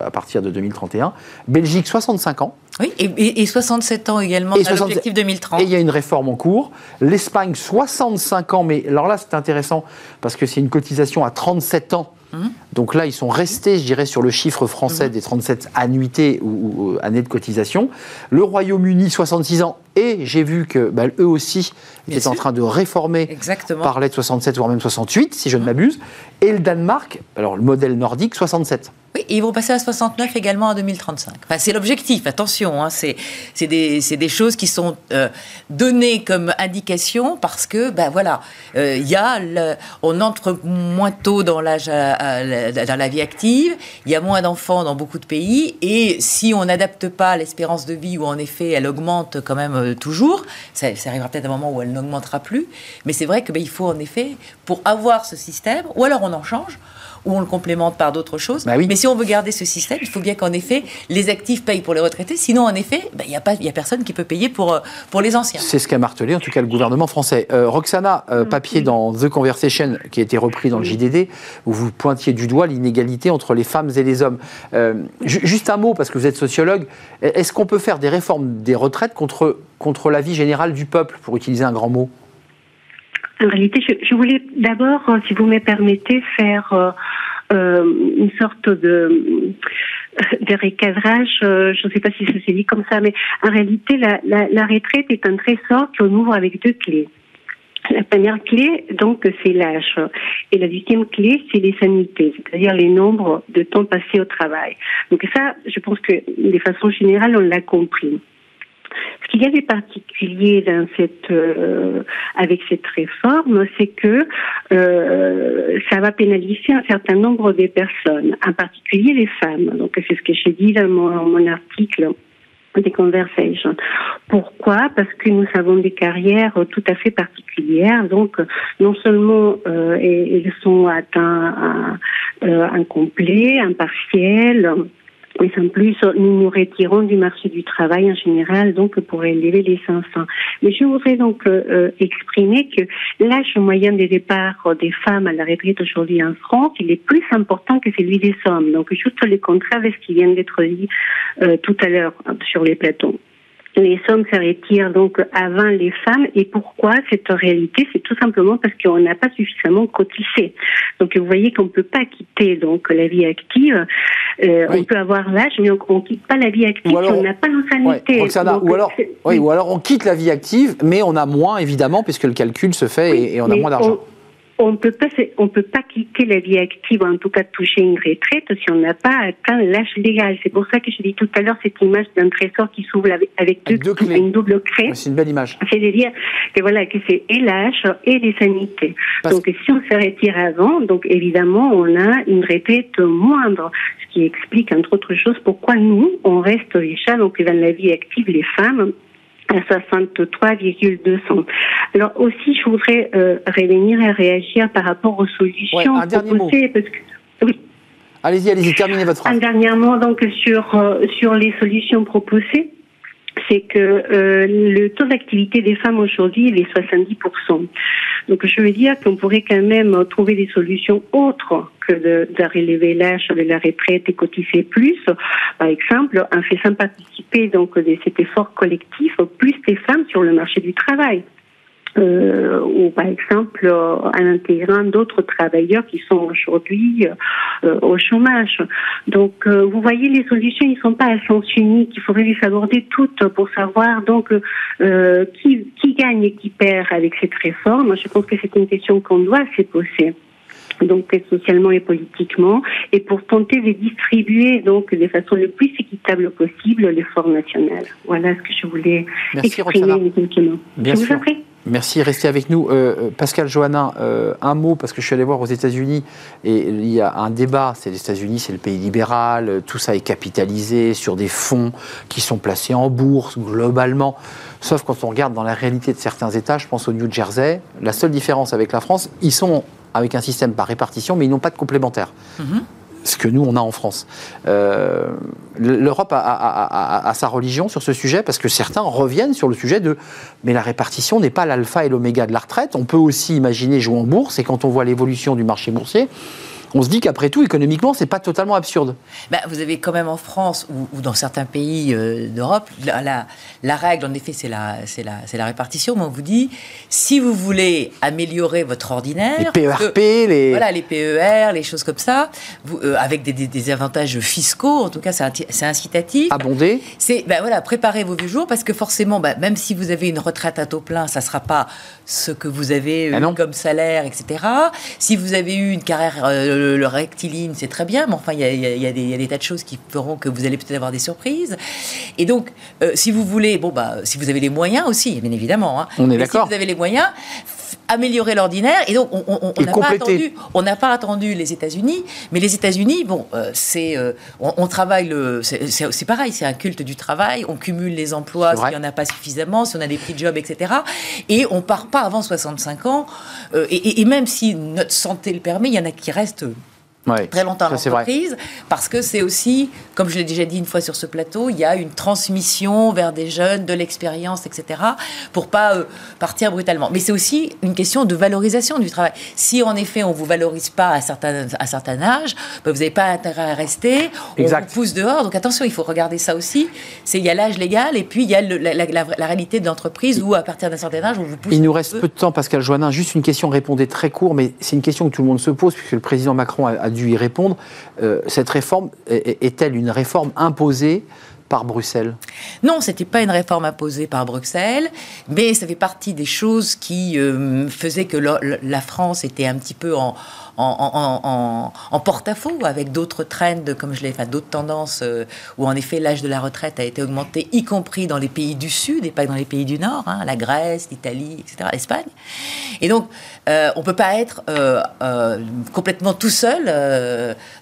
à partir de 2031. Belgique, 65 ans. Oui, et, 67 ans également et l'objectif 2030. Et il y a une réforme en cours. L'Espagne, 65 ans, mais alors là c'est intéressant parce que c'est une cotisation à 37 ans Donc là, ils sont restés, je dirais, sur le chiffre français mhm. des 37 annuités ou, années de cotisation. Le Royaume-Uni, 66 ans. Et j'ai vu que bah, eux aussi étaient en train de réformer, Exactement. parlaient de 67 voire même 68, si je ne m'abuse. Et le Danemark, alors le modèle nordique, 67. Oui, ils vont passer à 69 également en 2035. Enfin, c'est l'objectif, attention, hein, c'est des, choses qui sont euh, données comme indication parce que, ben voilà, euh, y a on entre moins tôt dans l'âge dans la vie active, il y a moins d'enfants dans beaucoup de pays, et si on n'adapte pas l'espérance de vie, où en effet elle augmente quand même euh, toujours, ça, arrivera peut-être un moment où elle n'augmentera plus, mais c'est vrai qu'il ben, il faut en effet, pour avoir ce système, ou alors on en change, ou on le complémente par d'autres choses. Bah oui. Mais si on veut garder ce système, il faut bien qu'en effet, les actifs payent pour les retraités. Sinon, en effet, bah, il n'y a, pas- il y a personne qui peut payer pour, euh, pour les anciens. C'est ce qu'a martelé en tout cas le gouvernement français. Euh, Roxana, euh, papier dans The Conversation qui a été repris dans le JDD, où vous pointiez du doigt l'inégalité entre les femmes et les hommes. Euh, ju- juste un mot, parce que vous êtes sociologue, est-ce qu'on peut faire des réformes des retraites contre, contre la vie générale du peuple, pour utiliser un grand mot? En réalité, je, je voulais d'abord, euh, si vous me permettez, faire euh, euh, une sorte de, de recadrage. euh, je ne sais pas si ça s'est dit comme ça, mais en réalité, la, la, la retraite est un trésor qu'on ouvre avec deux clés. La première clé, donc, c'est l'âge. Et la deuxième clé, c'est les sanités, c'est-à-dire les nombres de temps passé au travail. Donc ça, je pense que de façon générale, on l'a compris. Ce qu'il y a de particulier dans cette, euh, avec cette réforme, c'est que euh, ça va pénaliser un certain nombre de personnes, en particulier les femmes. Donc c'est ce que j'ai dit dans mon, article des conversations. Pourquoi? Parce que nous avons des carrières tout à fait particulières. Donc, non seulement euh, elles sont atteintes euh, un complet, un partiel, mais en plus, nous nous retirons du marché du travail en général, donc pour élever les enfants. Mais je voudrais donc euh, exprimer que l'âge moyen de départ des femmes à la retraite aujourd'hui en France, il est plus important que celui des hommes. Donc juste le contraire de ce qui vient d'être dit euh, tout à l'heure sur les plateaux les hommes se retirent donc avant les femmes. Et pourquoi cette réalité? C'est tout simplement parce qu'on n'a pas suffisamment cotisé. Donc vous voyez qu'on ne peut pas quitter donc la vie active. Euh, Oui. On peut avoir l'âge, mais on ne quitte pas la vie active Ou alors- si on n'a pas. Ouais, Donc, ou, alors, oui, ou alors on quitte la vie active, mais on a moins évidemment, puisque le calcul se fait et, et on a moins d'argent. On ne peut pas, on peut pas quitter la vie active, en tout cas toucher une retraite, si on n'a pas atteint l'âge légal. C'est pour ça que je dis tout à l'heure cette image d'un trésor qui s'ouvre avec, deux, deux clés. une double clé. C'est une belle image. C'est-à-dire que voilà que c'est et l'âge et les sanités. Parce- Donc si on se retire avant, donc évidemment on a une retraite moindre, ce qui explique entre autres choses pourquoi nous on reste déjà donc dans la vie active les femmes à 63,200. Alors aussi je voudrais euh, revenir et réagir par rapport aux solutions Ouais, un dernier mot. proposées parce que oui. Allez-y, allez-y, terminez votre Un phrase. dernièrement, donc sur euh, sur les solutions proposées, c'est que euh, le taux d'activité des femmes aujourd'hui il est 70%. Donc je veux dire qu'on pourrait quand même trouver des solutions autres que de, relever l'âge de la retraite et cotiser plus. Par exemple, en faisant participer donc cet effort collectif plus des femmes sur le marché du travail euh, ou par exemple euh, en intégrant d'autres travailleurs qui sont aujourd'hui euh, au chômage. Donc euh, vous voyez les solutions ils sont pas à sens unique, il faudrait les aborder toutes pour savoir donc euh, qui, qui gagne et qui perd avec cette réforme. Je pense que c'est une question qu'on doit se poser donc socialement et politiquement, et pour tenter de distribuer donc de façon le plus équitable possible l'effort national. Voilà ce que je voulais Merci, exprimer. Bien je vous sûr. Merci, restez avec nous. Euh, euh, Pascal Joannin, euh, un mot, parce que je suis allé voir aux États-Unis et il y a un débat. C'est les États-Unis, c'est le pays libéral, tout ça est capitalisé sur des fonds qui sont placés en bourse globalement. Sauf quand on regarde dans la réalité de certains États, je pense au New Jersey, la seule différence avec la France, ils sont avec un système par répartition, mais ils n'ont pas de complémentaire. Ce que nous, on a en France. Euh, L'Europe a, sa religion sur ce sujet parce que certains reviennent sur le sujet de mais la répartition n'est pas l'alpha et l'oméga de la retraite. On peut aussi imaginer jouer en bourse et quand on voit l'évolution du marché boursier, on se dit qu'après tout, économiquement, c'est pas totalement absurde. Bah, vous avez quand même en France ou, ou dans certains pays euh, d'Europe, la, la, la règle, en effet, c'est la, c'est la, c'est la répartition. Mais on vous dit, si vous voulez améliorer votre ordinaire, Les que- PERP, les. voilà, les PER, les choses comme ça, vous, euh, avec des, des- des avantages fiscaux, en tout cas, c'est incitatif. abondés. C'est ben voilà, préparez vos vieux jours parce que forcément, ben, même si vous avez une retraite à taux plein, ça sera pas ce que vous avez Ah eu comme salaire, etc. Si vous avez eu une carrière euh, le, rectiligne, c'est très bien, mais enfin, il y a, y y des tas de choses qui feront que vous allez peut-être avoir des surprises. Et donc, euh, si vous voulez, bon bah, si vous avez les moyens aussi, bien évidemment. hein. On est d'accord. Si vous avez les moyens. Améliorer l'ordinaire et donc on n'a pas attendu on n'a pas attendu les États-Unis, mais les États-Unis, bon, euh, c'est, euh, on, on travaille le, c'est- pareil, c'est un culte du travail. On cumule les emplois s'il n'y en a pas suffisamment, si on a des petits jobs, etc. Et on part pas avant 65 ans. euh, et même si notre santé le permet, il y en a qui restent Très longtemps à l'entreprise, parce que c'est aussi, comme je l'ai déjà dit une fois sur ce plateau, il y a une transmission vers des jeunes, de l'expérience, etc., pour pas euh, partir brutalement. Mais c'est aussi une question de valorisation du travail. Si en effet on vous valorise pas à certain, à certain âge, ben, vous n'avez pas intérêt à rester, on Exact. vous pousse dehors. Donc attention, il faut regarder ça aussi. C'est il y a l'âge légal et puis il y a le- la, la- la- la réalité de l'entreprise où à partir d'un certain âge on vous pousse. Il nous reste peu. peu de temps, Pascal Joannin. Juste une question, répondez très court, mais c'est une question que tout le monde se pose, puisque le président Macron a, a y répondre. Euh, cette réforme est- est-elle une réforme imposée par Bruxelles? Non, c'était pas une réforme imposée par Bruxelles, mais ça fait partie des choses qui euh, faisaient que la France était un petit peu en, en, en- en- en porte-à-faux avec d'autres trends, comme je l'ai, enfin d'autres tendances euh, où en effet l'âge de la retraite a été augmenté, y compris dans les pays du Sud et pas dans les pays du Nord, hein, la Grèce, l'Italie, etc., l'Espagne. Et donc, euh, on peut pas être euh, euh, complètement tout seul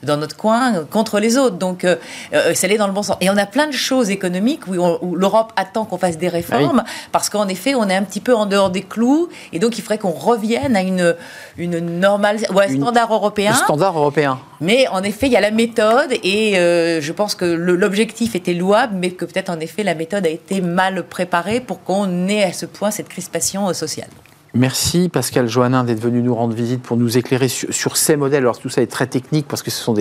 dans notre coin contre les autres. Donc, ça allait dans le bon sens. Et on a plein de choses économiques où, l'Europe attend qu'on fasse des réformes parce qu'en effet, on est un petit peu en dehors des clous et donc il faudrait qu'on revienne à une, une normale Une- standard européen. Le standard européen. Mais en effet, il y a la méthode et euh, je pense que l'objectif était louable, mais que peut-être en effet la méthode a été mal préparée pour qu'on ait à ce point cette crispation euh, sociale. Merci Pascal Joannin d'être venu nous rendre visite pour nous éclairer sur, sur ces modèles. Alors tout ça est très technique parce que ce sont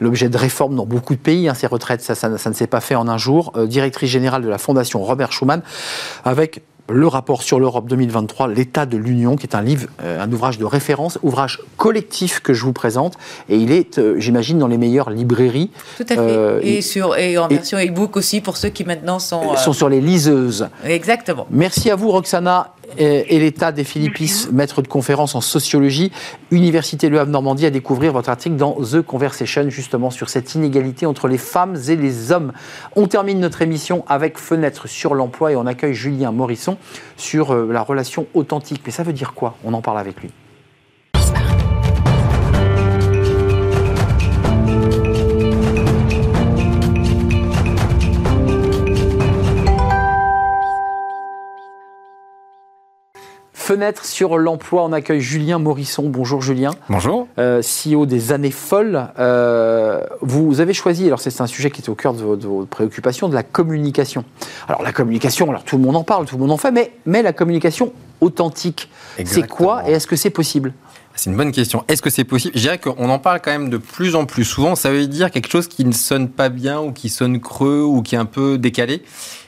l'objet de réformes dans beaucoup de pays. hein, ces retraites, ça, ça, ça ne s'est pas fait en un jour. Euh, directrice générale de la Fondation Robert Schuman avec le rapport sur l'Europe 2023, l'état de l'Union, qui est un livre, euh, un ouvrage de référence, ouvrage collectif que je vous présente, et il est, euh, j'imagine, dans les meilleures librairies. Tout à fait. Euh, et, sur, et en et- version e-book aussi pour ceux qui maintenant sont. euh, sont sur les liseuses. Exactement. Merci à vous, Roxana et l'État des Philippis, maître de conférence en sociologie, Université Le Havre Normandie, à découvrir votre article dans The Conversation, justement sur cette inégalité entre les femmes et les hommes. On termine notre émission avec Fenêtre sur l'emploi et on accueille Julien Morisson sur euh, la relation authentique. Mais ça veut dire quoi? On en parle avec lui. Fenêtre sur l'emploi, on accueille Julien Morisson. Bonjour Julien. Bonjour. euh, CEO des années folles. Euh, vous avez choisi, alors c'est un sujet qui est au cœur de vos, de vos préoccupations, de la communication. Alors la communication, alors tout le monde en parle, tout le monde en fait, mais, mais la communication authentique, c'est quoi et est-ce que c'est possible? C'est une bonne question. Est-ce que c'est possible? Je dirais qu'on en parle quand même de plus en plus souvent. Ça veut dire quelque chose qui ne sonne pas bien ou qui sonne creux ou qui est un peu décalé.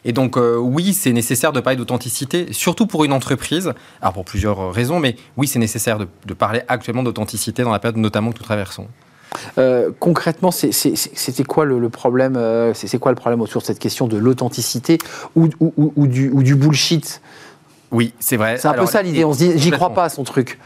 Et donc euh, oui, c'est nécessaire de parler d'authenticité, surtout pour une entreprise. Alors pour plusieurs raisons, mais oui, c'est nécessaire de, de parler actuellement d'authenticité dans la période notamment que nous traversons. Euh, concrètement, c'était quoi le, le problème euh, C'est quoi le problème autour de cette question de l'authenticité ou, ou- ou- ou du, bullshit? Oui, c'est vrai. C'est un peu ça l'idée. On se dit, j'y crois pas à son truc.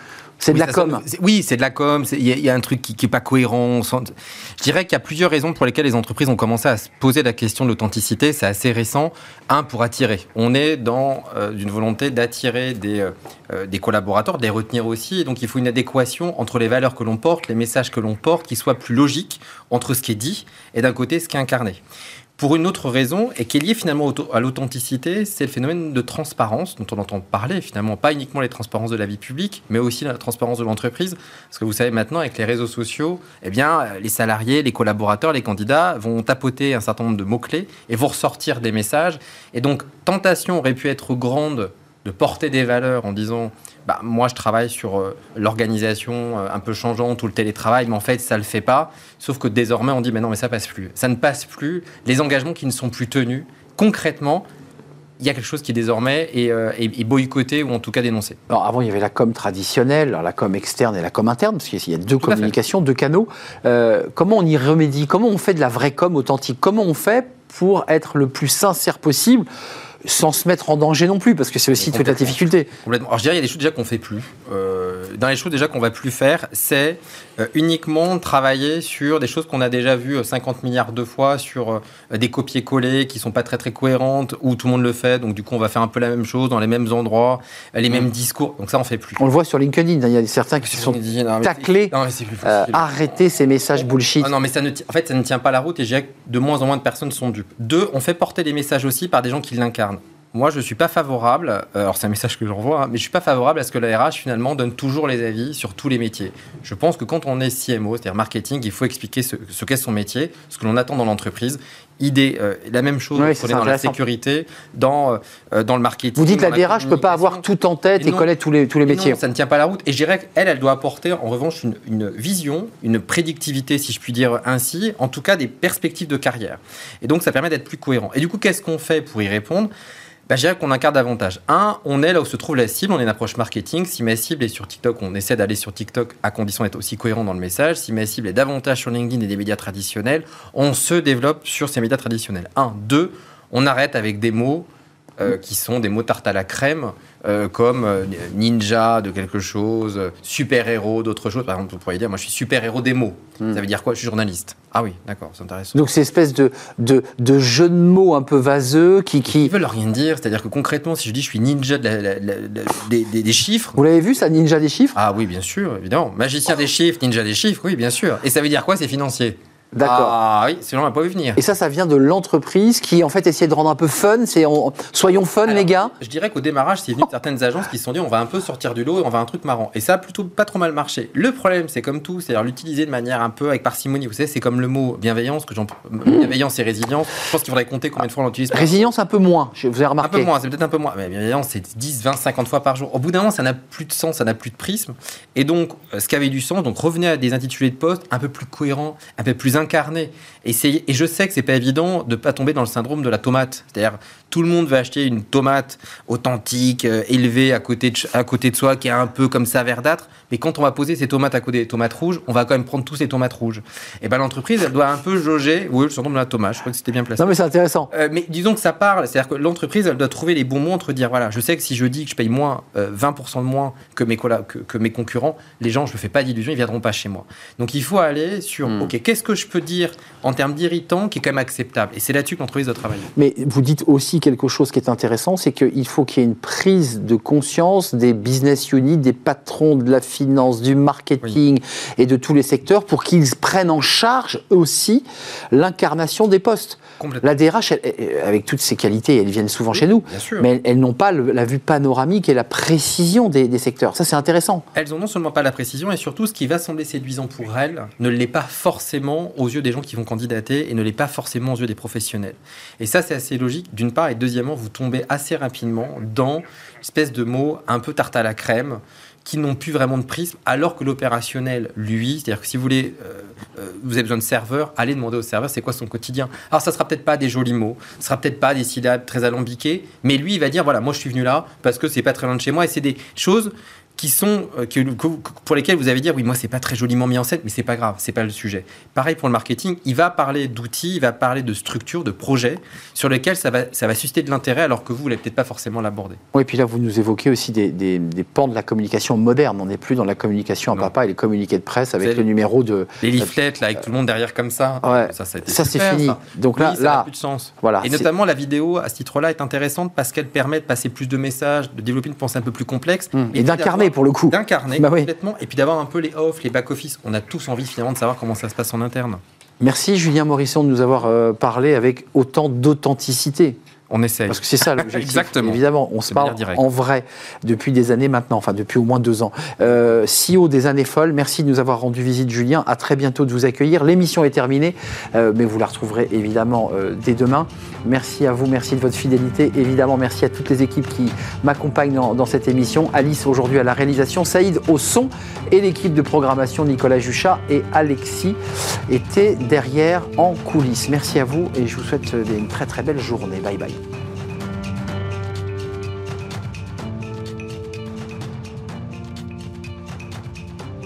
C'est de Oui, la com. Oui, c'est de la com. Il y, a- un truc qui n'est pas cohérent. sent- Je dirais qu'il y a plusieurs raisons pour lesquelles les entreprises ont commencé à se poser la question de l'authenticité. C'est assez récent. Un, pour attirer. On est dans euh, une volonté d'attirer des, euh, euh, des collaborateurs, de les retenir aussi. Et donc, il faut une adéquation entre les valeurs que l'on porte, les messages que l'on porte, qui soient plus logiques entre ce qui est dit et d'un côté ce qui est incarné. Pour une autre raison, et qui est liée finalement à l'authenticité, c'est le phénomène de transparence dont on entend parler, finalement, pas uniquement les transparences de la vie publique, mais aussi la transparence de l'entreprise. Parce que vous savez maintenant, avec les réseaux sociaux, eh bien, les salariés, les collaborateurs, les candidats vont tapoter un certain nombre de mots-clés et vont ressortir des messages. Et donc, tentation aurait pu être grande de porter des valeurs en disant bah, moi je travaille sur euh, l'organisation euh, un peu changeante ou le télétravail, mais en fait ça le fait pas. Sauf que désormais on dit mais non mais ça passe plus. Ça ne passe plus. Les engagements qui ne sont plus tenus, concrètement, il y a quelque chose qui désormais est, euh, est- boycotté ou en tout cas dénoncé. Alors, avant, il y avait la com traditionnelle, la com externe et la com interne, parce qu'il y a deux Tout communications, deux canaux. Euh, comment on y remédie? Comment on fait de la vraie com authentique? Comment on fait pour être le plus sincère possible? Sans se mettre en danger non plus, parce que c'est aussi toute la difficulté. Complètement. Alors je dirais il y a des choses déjà qu'on fait plus. Euh, dans les choses déjà qu'on va plus faire, c'est euh, uniquement travailler sur des choses qu'on a déjà vues euh, 50 milliards de fois, sur euh, des copier-coller qui sont pas très très cohérentes, où tout le monde le fait, donc du coup on va faire un peu la même chose dans les mêmes endroits, euh, les mêmes discours. Donc ça on fait plus. On le voit sur LinkedIn, hein, il y a certains qui se sont non, taclés. Non euh, arrêter ces messages bullshit. Ah non, mais ça ne en fait, ça ne tient pas la route et que de moins en moins de personnes sont dupes. Deux, on fait porter les messages aussi par des gens qui l'incarnent. Moi, je ne suis pas favorable, euh, alors c'est un message que j'envoie, hein, mais je ne suis pas favorable à ce que la RH finalement donne toujours les avis sur tous les métiers. Je pense que quand on est CMO, c'est-à-dire marketing, il faut expliquer ce, ce qu'est son métier, ce que l'on attend dans l'entreprise. Idée, euh, la même chose Oui, qu'on est dans la sécurité, dans, euh, dans le marketing. Vous dites la dans DRH ne peut pas avoir tout en tête et Non. connaître tous les, tous les Et métiers. non, ça ne tient pas la route. Et je dirais qu'elle, elle doit apporter en revanche une, une vision, une prédictivité, si je puis dire ainsi, en tout cas des perspectives de carrière. Et donc ça permet d'être plus cohérent. Et du coup, qu'est-ce qu'on fait pour y répondre? Bah, je dirais qu'on incarne davantage. Un, on est là où se trouve la cible, on est une approche marketing. Si ma cible est sur TikTok, on essaie d'aller sur TikTok à condition d'être aussi cohérent dans le message. Si ma cible est davantage sur LinkedIn et des médias traditionnels, on se développe sur ces médias traditionnels. Un. Deux, on arrête avec des mots euh, qui sont des mots tarte à la crème, euh, comme euh, ninja de quelque chose, super-héros d'autre chose. Par exemple, vous pourriez dire, moi je suis super-héros des mots. Hmm. Ça veut dire quoi? Je suis journaliste. Ah oui, d'accord, c'est intéressant. Donc, c'est espèce de, de, de jeu de mots un peu vaseux qui. qui... Ils veulent rien dire, c'est-à-dire que concrètement, si je dis je suis ninja de la- la- la- la- des, des- des chiffres, Vous l'avez vu, ça, Ninja des chiffres? Ah oui, bien sûr, évidemment. Magicien des chiffres, ninja des chiffres, oui, bien sûr. Et ça veut dire quoi C'est financier. D'accord. Ah oui, sinon on n'a pas vu venir. Et ça, ça vient de l'entreprise qui, en fait, essaie de rendre un peu fun. C'est on- soyons fun, Alors, les gars. Je dirais qu'au démarrage, c'est venu de certaines agences qui se sont dit on va un peu sortir du lot et on va un truc marrant. Et ça a plutôt pas trop mal marché. Le problème, c'est comme tout, c'est-à-dire l'utiliser de manière un peu avec parcimonie. Vous savez, c'est comme le mot bienveillance, que j'en- bienveillance et résilience. Je pense qu'il faudrait compter combien de fois on l'utilise. Résilience un peu moins, je- vous avez Un remarqué. peu moins, c'est peut-être un peu moins. Mais bienveillance, c'est 10, 20, 50 fois par jour. Au bout d'un moment, ça n'a plus de sens, ça n'a plus de prisme. Et donc, euh, ce qui avait du sens, donc revenez à des intitulés de poste un peu plus cohérents, un peu plus Essayez, et je sais que c'est pas évident de pas tomber dans le syndrome de la tomate. C'est-à-dire, tout le monde va acheter une tomate authentique, euh, élevée à côté, de, à côté de soi, qui est un peu comme ça verdâtre. Mais quand on va poser ces tomates à côté des tomates rouges, on va quand même prendre tous ces tomates rouges. Et ben l'entreprise, elle doit un peu jauger. Oui, le syndrome de la tomate, je crois que c'était bien placé. Non, mais c'est intéressant. Euh, mais disons que ça parle, c'est-à-dire que l'entreprise, elle doit trouver les bons mots entre dire voilà, je sais que si je dis que je paye moins, euh, 20% de moins que mes, que mes concurrents, les gens, je ne me fais pas d'illusions, ils viendront pas chez moi. Donc il faut aller sur Hmm. ok, qu'est-ce que je peux dire en termes d'irritant qui est quand même acceptable Et c'est là-dessus que l'entreprise doit travailler. Mais vous dites aussi quelque chose qui est intéressant, c'est qu'il faut qu'il y ait une prise de conscience des business units, des patrons de la finance, du marketing et de tous les secteurs pour qu'ils prennent en charge aussi l'incarnation des postes. La DRH, elle- avec toutes ses qualités, elles viennent souvent chez nous, mais elles, elles n'ont pas le- la vue panoramique et la précision des, des secteurs. Ça, c'est intéressant. Elles ont non seulement pas la précision, et surtout ce qui va sembler séduisant pour elles ne l'est pas forcément aux yeux des gens qui vont candidater et ne l'est pas forcément aux yeux des professionnels. Et ça, c'est assez logique, d'une part, et deuxièmement, vous tombez assez rapidement dans une espèce de mots un peu tarte à la crème qui n'ont plus vraiment de prisme, alors que l'opérationnel, lui, c'est-à-dire que si vous voulez, euh, euh, vous avez besoin de serveur, allez demander au serveur c'est quoi son quotidien? Alors ça sera peut-être pas des jolis mots, ce sera peut-être pas des syllabes très alambiquées, mais lui il va dire voilà moi je suis venu là parce que c'est pas très loin de chez moi et c'est des choses qui sont euh, pour lesquelles vous allez dire oui moi c'est pas très joliment mis en scène mais c'est pas grave c'est pas le sujet pareil pour le marketing il va parler d'outils il va parler de structures de projets sur lesquels ça va ça va susciter de l'intérêt alors que vous vous n'allez peut-être pas forcément l'aborder Oui, et puis là, vous nous évoquez aussi des, des- des pans de la communication moderne. On n'est plus dans la communication à Non. papa et les communiqués de presse avec le numéro de. les leaflets là avec tout le monde derrière comme ça Ouais. ça ça, Ça, c'est fini. ça. Donc Oui, là, ça n'a là plus de sens voilà. Et notamment, la vidéo, à ce titre-là, est intéressante parce qu'elle permet de passer plus de messages, de développer une pensée un peu plus complexe. Hum, puis Et d'incarner d'avoir- pour le coup. D'incarner Bah oui. complètement. Et puis d'avoir un peu les off, les back-office. On a tous envie finalement de savoir comment ça se passe en interne. Merci Julien Morisson de nous avoir euh, parlé avec autant d'authenticité. On essaye. Parce que c'est ça l'objectif. Exactement. Évidemment, on se parle en vrai depuis des années maintenant, enfin depuis au moins deux ans. Euh, CEO des années folles, merci de nous avoir rendu visite Julien. À très bientôt de vous accueillir. L'émission est terminée, euh, mais vous la retrouverez évidemment euh, dès demain. Merci à vous, merci de votre fidélité. Évidemment, merci à toutes les équipes qui m'accompagnent dans, dans cette émission. Alice aujourd'hui à la réalisation, Saïd au son et l'équipe de programmation Nicolas Juchat et Alexis étaient derrière en coulisses. Merci à vous et je vous souhaite euh, une très très belle journée. Bye bye.